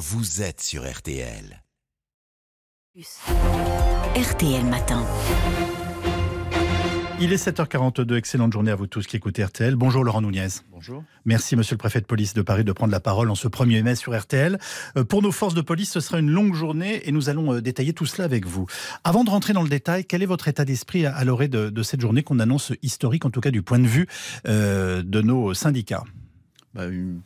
vous êtes sur RTL. RTL Matin. Il est 7h42, excellente journée à vous tous qui écoutez RTL. Bonjour Laurent Nunez. Bonjour. Merci Monsieur le Préfet de police de Paris de prendre la parole en ce 1er mai sur RTL. Euh, pour nos forces de police, ce sera une longue journée et nous allons euh, détailler tout cela avec vous. Avant de rentrer dans le détail, quel est votre état d'esprit à l'orée de, cette journée qu'on annonce historique, en tout cas du point de vue euh, de nos syndicats? Bah,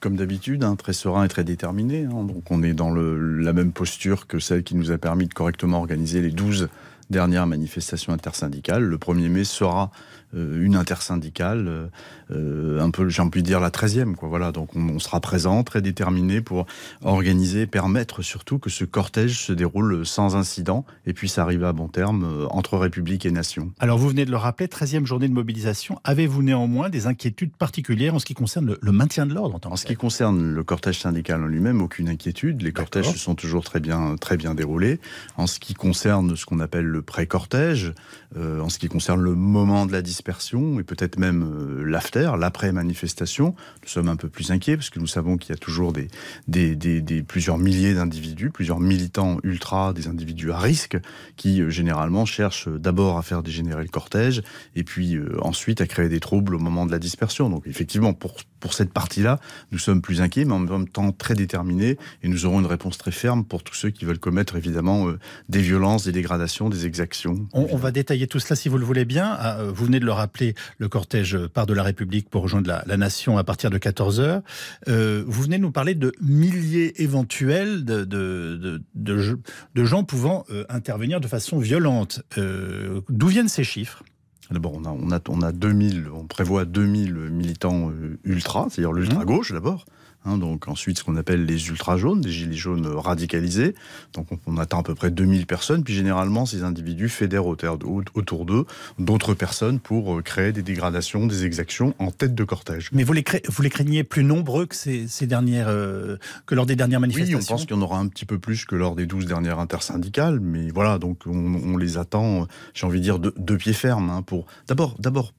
comme d'habitude, hein, très serein et très déterminé. Hein. donc on est dans la même posture que celle qui nous a permis de correctement organiser les 12 dernières manifestations intersyndicales. Le 1er mai sera une intersyndicale, euh, euh, un peu, j'ai envie de dire la 13e. Quoi. Voilà, donc on, sera présent, très déterminé pour organiser, permettre surtout que ce cortège se déroule sans incident et puisse arriver à bon terme entre République et Nation. Alors vous venez de le rappeler, 13e journée de mobilisation. Avez-vous néanmoins des inquiétudes particulières en ce qui concerne le, maintien de l'ordre en, en ce qui concerne le cortège syndical en lui-même, aucune inquiétude. Les cortèges se sont toujours très bien, très bien déroulés. En ce qui concerne ce qu'on appelle le pré-cortège, en ce qui concerne le moment de la dispersion et peut-être même euh, l'after, l'après-manifestation. Nous sommes un peu plus inquiets parce que nous savons qu'il y a toujours des, plusieurs milliers d'individus, plusieurs militants ultra, des individus à risque qui euh, généralement cherchent d'abord à faire dégénérer le cortège et puis euh, ensuite à créer des troubles au moment de la dispersion. Donc effectivement, pour, pour cette partie-là, nous sommes plus inquiets, mais en même temps très déterminés et nous aurons une réponse très ferme pour tous ceux qui veulent commettre évidemment des violences, des dégradations, des exactions. On, va détailler tout cela si vous le voulez bien. Ah, vous venez de le rappeler, le cortège part de la République pour rejoindre la, nation à partir de 14h. Euh, vous venez de nous parler de milliers éventuels de, de, de, gens pouvant euh, intervenir de façon violente. Euh, d'où viennent ces chiffres? D'abord, on a, on, a, on a 2000, on prévoit 2000 militants ultra, c'est-à-dire l'ultra-gauche d'abord, Hein, donc ensuite, ce qu'on appelle les ultra jaunes, des gilets jaunes radicalisés. Donc on, atteint à peu près 2000 personnes. Puis généralement, ces individus fédèrent autour d'eux d'autres personnes pour euh, créer des dégradations, des exactions en tête de cortège. Mais vous les, vous les craignez plus nombreux que, ces, dernières, euh, que lors des dernières manifestations Oui, on pense qu'il y en aura un petit peu plus que lors des 12 dernières intersyndicales. Mais voilà, donc on, les attend, j'ai envie de dire, de, de pied ferme. Hein, pour D'abord, d'abord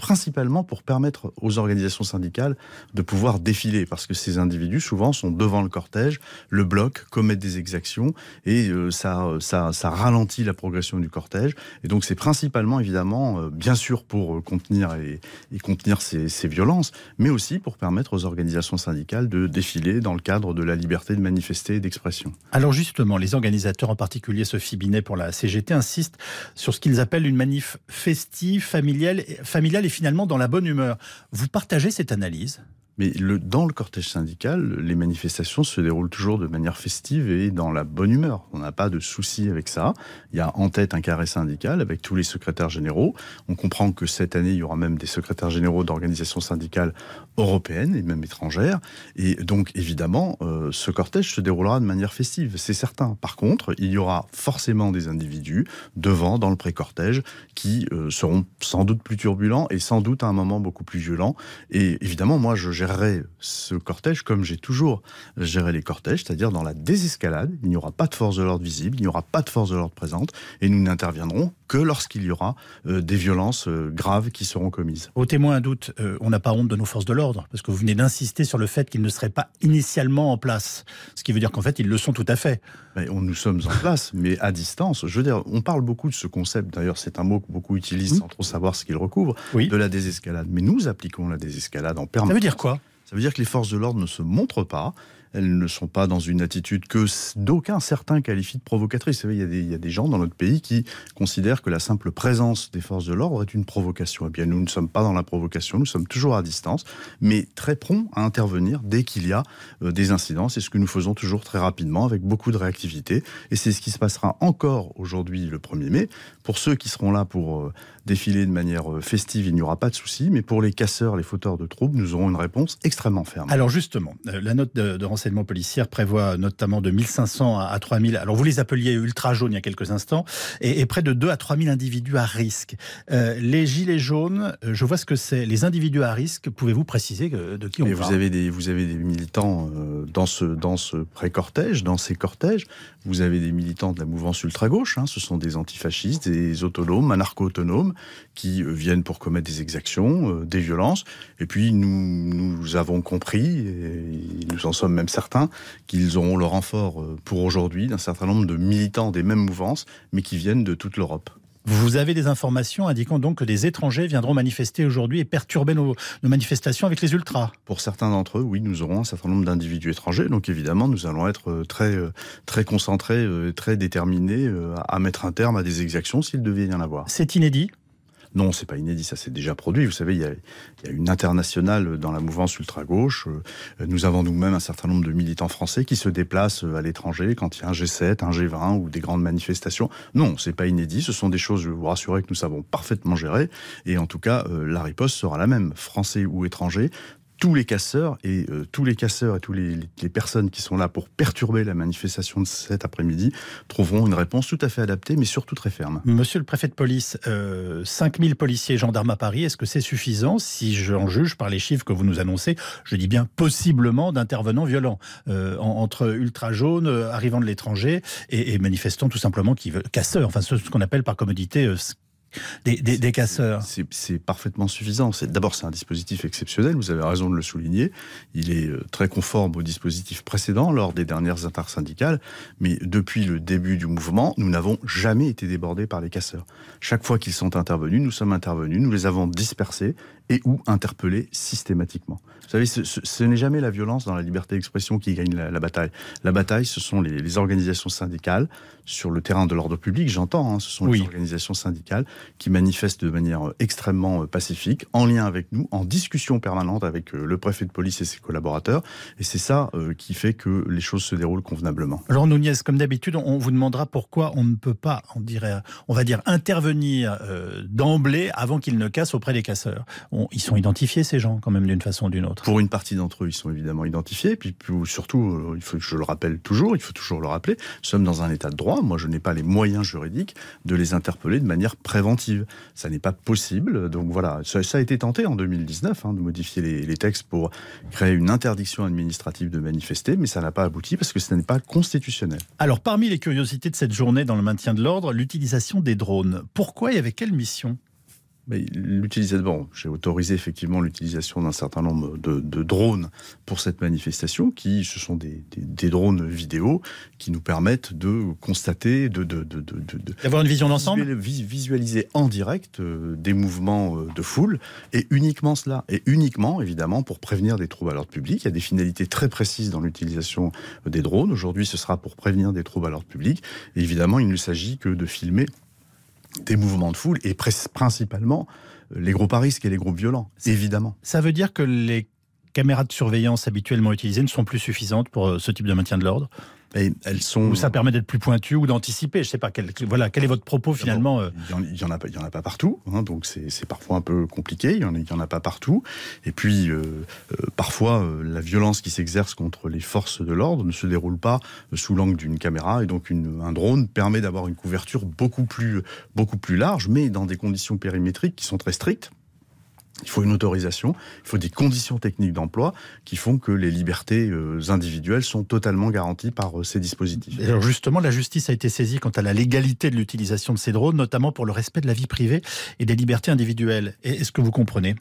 principalement pour permettre aux organisations syndicales de pouvoir défiler, parce que ces individus souvent sont devant le cortège, le bloquent, commettent des exactions, et euh, ça, ça, ça ralentit la progression du cortège. Et donc c'est principalement évidemment, euh, bien sûr pour euh, contenir et, contenir ces, ces, violences, mais aussi pour permettre aux organisations syndicales de défiler dans le cadre de la liberté de manifester et d'expression. Alors justement, les organisateurs, en particulier Sophie Binet pour la CGT, insistent sur ce qu'ils appellent une manif festive, familiale, familiale et finalement dans la bonne humeur. Vous partagez cette analyse? Mais le, dans le cortège syndical, les manifestations se déroulent toujours de manière festive et dans la bonne humeur. On n'a pas de souci avec ça. Il y a en tête un carré syndical avec tous les secrétaires généraux. On comprend que cette année, il y aura même des secrétaires généraux d'organisations syndicales européennes et même étrangères. Et donc, évidemment, euh, ce cortège se déroulera de manière festive, c'est certain. Par contre, il y aura forcément des individus devant, dans le pré-cortège, qui euh, seront sans doute plus turbulents et sans doute à un moment beaucoup plus violents. Et évidemment, moi, je gère ce cortège comme j'ai toujours géré les cortèges, c'est-à-dire dans la désescalade. Il n'y aura pas de force de l'ordre visible, il n'y aura pas de force de l'ordre présente, et nous n'interviendrons que lorsqu'il y aura euh, des violences euh, graves qui seront commises. Au témoin un doute, euh, on n'a pas honte de nos forces de l'ordre, parce que vous venez d'insister sur le fait qu'ils ne seraient pas initialement en place, ce qui veut dire qu'en fait ils le sont tout à fait. Mais on, nous sommes en place, mais à distance. Je veux dire, on parle beaucoup de ce concept, d'ailleurs c'est un mot que beaucoup utilisent sans trop savoir ce qu'il recouvre, de la désescalade. Mais nous appliquons la désescalade en permanence. Ça veut dire quoi? Ça veut dire que les forces de l'ordre ne se montrent pas, elles ne sont pas dans une attitude que d'aucuns certains qualifient de provocatrice. Il y, a des, gens dans notre pays qui considèrent que la simple présence des forces de l'ordre est une provocation. Eh bien, nous ne sommes pas dans la provocation, nous sommes toujours à distance, mais très prompts à intervenir dès qu'il y a euh, des incidents. C'est ce que nous faisons toujours très rapidement, avec beaucoup de réactivité. Et c'est ce qui se passera encore aujourd'hui, le 1er mai. Pour ceux qui seront là pour euh, défiler de manière euh, festive, il n'y aura pas de souci. Mais pour les casseurs, les fauteurs de troubles, nous aurons une réponse extrêmement ferme. Alors justement, la note de renseignement policière prévoit notamment de 1500 à 3000, alors vous les appeliez ultra jaunes il y a quelques instants, et, près de 2 à 3000 individus à risque. Euh, les gilets jaunes, euh, je vois ce que c'est. Les individus à risque, pouvez-vous préciser de qui on parle vous avez des Vous avez des militants euh, dans ce, dans ce pré-cortège, dans ces cortèges. Vous avez des militants de la mouvance ultra-gauche, hein, ce sont des antifascistes, des autonomes, anarcho-autonomes, qui viennent pour commettre des exactions, des violences. Et puis nous, nous avons compris, et nous en sommes même certain qu'ils auront le renfort pour aujourd'hui d'un certain nombre de militants des mêmes mouvances, mais qui viennent de toute l'Europe. Vous avez des informations indiquant donc que des étrangers viendront manifester aujourd'hui et perturber nos, manifestations avec les ultras. Pour certains d'entre eux, oui, nous aurons un certain nombre d'individus étrangers. Donc évidemment, nous allons être euh, très, euh, très concentrés, euh, très déterminés à mettre un terme à des exactions s'il devait y en avoir. C'est inédit non, c'est pas inédit, ça s'est déjà produit. Vous savez, il y, a, une internationale dans la mouvance ultra-gauche. Euh, nous avons nous-mêmes un certain nombre de militants français qui se déplacent euh, à l'étranger quand il y a un G7, un G20 ou des grandes manifestations. Non, c'est pas inédit. Ce sont des choses, je vous rassurer, que nous savons parfaitement gérer. Et en tout cas, euh, la riposte sera la même, français ou étranger tous les casseurs et euh, tous les casseurs et toutes les, personnes qui sont là pour perturber la manifestation de cet après-midi trouveront une réponse tout à fait adaptée, mais surtout très ferme. Monsieur le préfet de police, euh, 5000 policiers et gendarmes à Paris, est-ce que c'est suffisant si j'en juge par les chiffres que vous nous annoncez? Je dis bien possiblement d'intervenants violents euh, entre ultra jaunes euh, arrivant de l'étranger et, et, manifestants tout simplement qui veulent casseurs, enfin ce qu'on appelle par commodité des, casseurs. C'est parfaitement suffisant. D'abord, c'est un dispositif exceptionnel, vous avez raison de le souligner. Il est euh, très conforme au dispositif précédent lors des dernières intersyndicales, mais depuis le début du mouvement, nous n'avons jamais été débordés par les casseurs. Chaque fois qu'ils sont intervenus, nous sommes intervenus, nous les avons dispersés et ou interpellés systématiquement. Vous savez, ce, n'est jamais la violence dans la liberté d'expression qui gagne la, bataille. La bataille, ce sont les, organisations syndicales sur le terrain de l'ordre public, j'entends, hein, ce sont les organisations syndicales qui manifestent de manière euh, extrêmement euh, pacifique, en lien avec nous, en discussion permanente avec euh, le préfet de police et ses collaborateurs. Et c'est ça qui fait que les choses se déroulent convenablement. Jean Nouniez, comme d'habitude, on vous demandera pourquoi on ne peut pas, on dirait, on va dire, intervenir d'emblée avant qu'ils ne cassent auprès des casseurs. Ils sont identifiés, ces gens, quand même, d'une façon ou d'une autre. Pour une partie d'entre eux, ils sont évidemment identifiés. Puis, surtout, il faut je le rappelle toujours, il faut toujours le rappeler, nous sommes dans un état de droit. Moi, je n'ai pas les moyens juridiques de les interpeller de manière préventive ça n'est pas possible. Donc voilà, ça, a été tenté en 2019 hein, de modifier les, textes pour créer une interdiction administrative de manifester, mais ça n'a pas abouti parce que ce n'est pas constitutionnel. Alors parmi les curiosités de cette journée dans le maintien de l'ordre, l'utilisation des drones. Pourquoi et avec quelle mission? L'utilisation, j'ai autorisé effectivement l'utilisation d'un certain nombre de, drones pour cette manifestation, qui ce sont des, drones vidéo qui nous permettent de constater, de, d'avoir une vision d'ensemble, visualiser en direct euh, des mouvements euh, de foule, et uniquement cela, et uniquement évidemment pour prévenir des troubles à l'ordre public. Il y a des finalités très précises dans l'utilisation des drones. Aujourd'hui, ce sera pour prévenir des troubles à l'ordre public. Et évidemment, il ne s'agit que de filmer des mouvements de foule et principalement euh, les groupes à risque et les groupes violents, évidemment. Ça veut dire que les caméras de surveillance habituellement utilisées ne sont plus suffisantes pour euh, ce type de maintien de l'ordre? Elles sont. Ou ça permet d'être plus pointu ou d'anticiper. Je sais pas. Quel, voilà, quel est votre propos finalement euh Il y, en, a pas, il y en a pas partout. Hein, donc c'est parfois un peu compliqué. Il y en, y en a pas partout. Et puis euh, euh, parfois la violence qui s'exerce contre les forces de l'ordre ne se déroule pas sous l'angle d'une caméra. Et donc une, un drone permet d'avoir une couverture beaucoup plus beaucoup plus large, mais dans des conditions périmétriques qui sont très strictes. Il faut une autorisation, il faut des conditions techniques d'emploi qui font que les libertés euh, individuelles sont totalement garanties par euh, ces dispositifs. alors justement, la justice a été saisie quant à la légalité de l'utilisation de ces drones, notamment pour le respect de la vie privée et des libertés individuelles. Est-ce que vous comprenez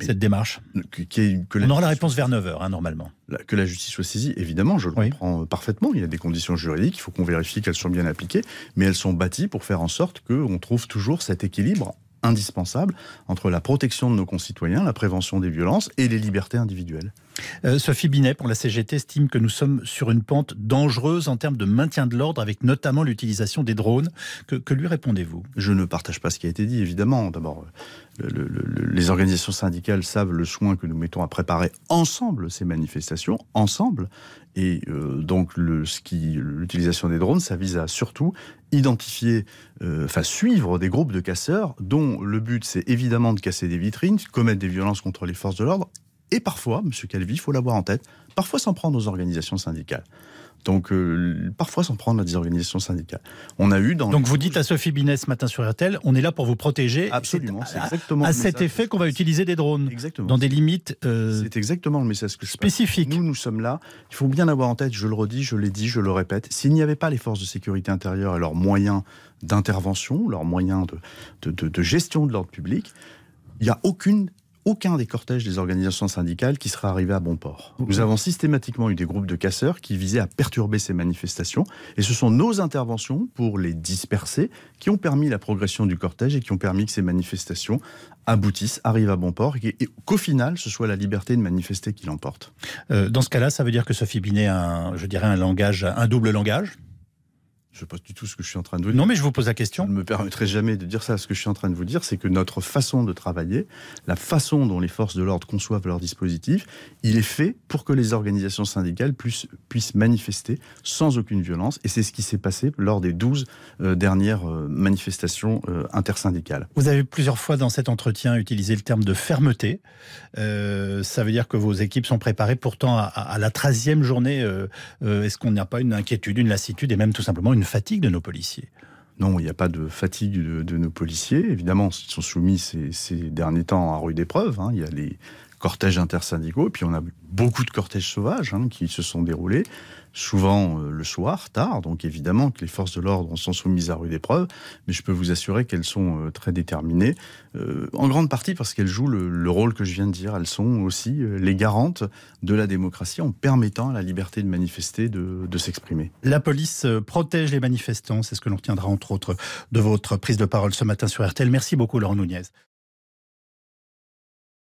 cette démarche? que, On aura la réponse vers 9h, hein, normalement. que la justice soit saisie, évidemment, je le comprends euh, parfaitement. Il y a des conditions juridiques, il faut qu'on vérifie qu'elles sont bien appliquées, mais elles sont bâties pour faire en sorte qu'on trouve toujours cet équilibre indispensable entre la protection de nos concitoyens, la prévention des violences et les libertés individuelles. Euh, Sophie Binet, pour la CGT, estime que nous sommes sur une pente dangereuse en termes de maintien de l'ordre, avec notamment l'utilisation des drones. Que, lui répondez-vous? Je ne partage pas ce qui a été dit, évidemment. D'abord, les organisations syndicales savent le soin que nous mettons à préparer ensemble ces manifestations, ensemble. Et euh, donc, l'utilisation des drones, ça vise à surtout identifier, euh, enfin suivre des groupes de casseurs dont le but, c'est évidemment de casser des vitrines, commettre des violences contre les forces de l'ordre et parfois, M. Calvi, il faut l'avoir en tête, parfois s'en prendre aux organisations syndicales. Donc, euh, parfois s'en prendre à des organisations syndicales. On a eu dans. Donc, vous dites à Sophie Binet ce matin sur RTL, on est là pour vous protéger. Absolument. C'est exactement. À, cet effet qu'on va utiliser des drones. Exactement. Dans des limites. Euh, c'est exactement le message que je Spécifique. Nous, nous sommes là. Il faut bien avoir en tête, je le redis, je l'ai dit, je le répète. S'il n'y avait pas les forces de sécurité intérieure et leurs moyens d'intervention, leurs moyens de, de, de gestion de l'ordre public, il n'y a aucune aucun des cortèges des organisations syndicales qui serait arrivé à bon port. Nous avons systématiquement eu des groupes de casseurs qui visaient à perturber ces manifestations, et ce sont nos interventions pour les disperser qui ont permis la progression du cortège et qui ont permis que ces manifestations aboutissent, arrivent à bon port, et qu'au final, ce soit la liberté de manifester qui l'emporte. Euh, dans ce cas-là, ça veut dire que Sophie Binet a, un, je dirais, un double langage je ne sais pas du tout ce que je suis en train de vous dire. Non, mais je vous pose la question. Je ne me permettrai jamais de dire ça. Ce que je suis en train de vous dire, c'est que notre façon de travailler, la façon dont les forces de l'ordre conçoivent leur dispositif, il est fait pour que les organisations syndicales puissent, puissent manifester sans aucune violence. Et c'est ce qui s'est passé lors des 12 euh, dernières euh, manifestations euh, intersyndicales. Vous avez plusieurs fois dans cet entretien utilisé le terme de fermeté. ça veut dire que vos équipes sont préparées pourtant à, à la 13e journée. Est-ce qu'on n'a pas une inquiétude, une lassitude et même tout simplement une fatigue de nos policiers non, il n'y a pas de fatigue de, nos policiers. Évidemment, ils sont soumis ces, derniers temps à rude épreuve. Hein. Il y a les cortèges intersyndicaux, et puis on a beaucoup de cortèges sauvages hein, qui se sont déroulés souvent euh, le soir, tard, donc évidemment que les forces de l'ordre sont soumises à rude épreuve, mais je peux vous assurer qu'elles sont euh, très déterminées, euh, en grande partie parce qu'elles jouent le, rôle que je viens de dire, elles sont aussi les garantes de la démocratie en permettant à la liberté de manifester, de, s'exprimer. La police protège les manifestants, c'est ce que l'on retiendra entre autres de votre prise de parole ce matin sur RTL. Merci beaucoup Laurent Nunez.